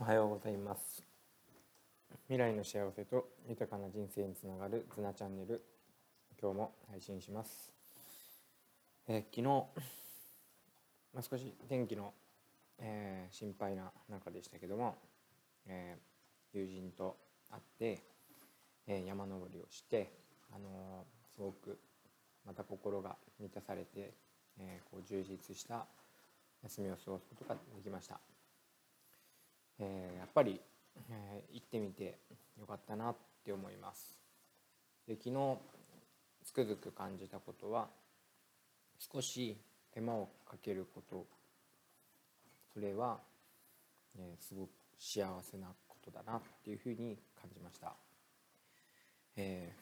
おはようございます未来の幸せと豊かな人生につながるズナチャンネル今日も配信します、えー、昨日、まあ、少し天気の、えー、心配な中でしたけども、えー、友人と会って、え山登りをして、あのすごくまた心が満たされて、えこう充実した休みを過ごすことができました。えー、やっぱり、えー、行ってみてよかったなって思います。で昨日つくづく感じたことは少し手間をかけること。それは、えー、すごく幸せなことだなっていうふうに感じました、え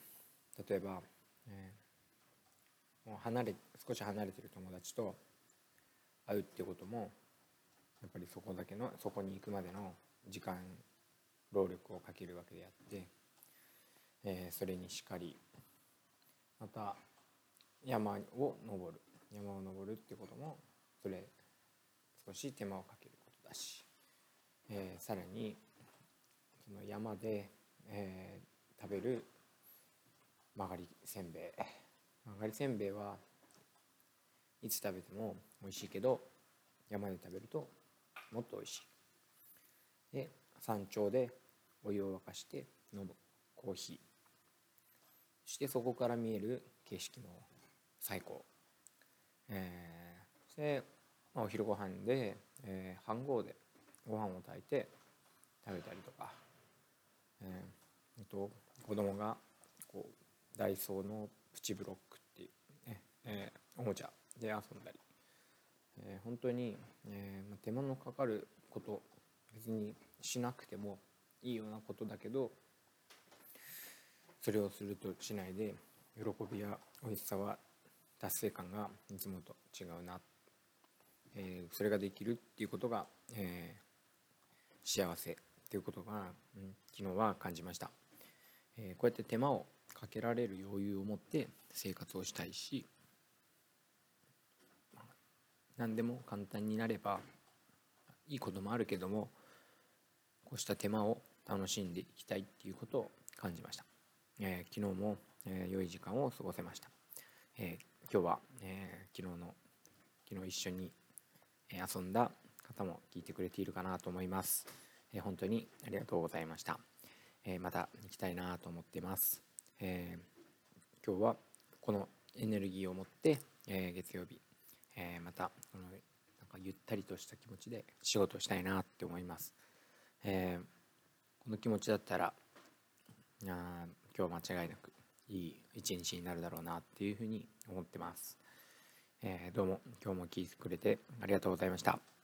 ー、例えば、えー、もう離れ少し離れてる友達と会うってこともやっぱりそこだけのそこに行くまでの時間労力をかけるわけであって、えー、それにしかりまた山を登る山を登るってこともそれ少し手間をかけることだし、えー、さらにその山で、えー、食べる曲がりせんべい。曲がりせんべいはいつ食べても美味しいけど山で食べるともっと美味しい。で山頂でお湯を沸かして飲む。コーヒー。そしてそこから見える景色も最高。えー、そして、まあ、お昼ご飯で、えー、飯盒でご飯を炊いて食べたりとか、えー、と子供がこうダイソーのプチブロックっていう、ねえー、おもちゃで遊んだり。えー、本当に、えー、手間のかかること別にしなくてもいいようなことだけどそれをするとしないで喜びや美味しさは達成感がいつもと違うな、えー、それができるっていうことが、え、幸せっていうことが、うん、昨日は感じました、え、こうやって手間をかけられる余裕を持って生活をしたいし何でも簡単になればいいこともあるけどもこうした手間を楽しんでいきたいっていうことを感じました、えー、昨日も、えー、良い時間を過ごせました、えー、今日は、え昨日の昨日一緒に遊んだ方も聞いてくれているかなと思います、え本当にありがとうございました、えまた行きたいなと思ってます、え今日はこのエネルギーを持って、え月曜日えー、またこのなんかゆったりとした気持ちで仕事をしたいなって思います、えー、この気持ちだったらあ今日間違いなくいい一日になるだろうなっていうふうに思ってます、えー、どうも今日も聞いてくれてありがとうございました。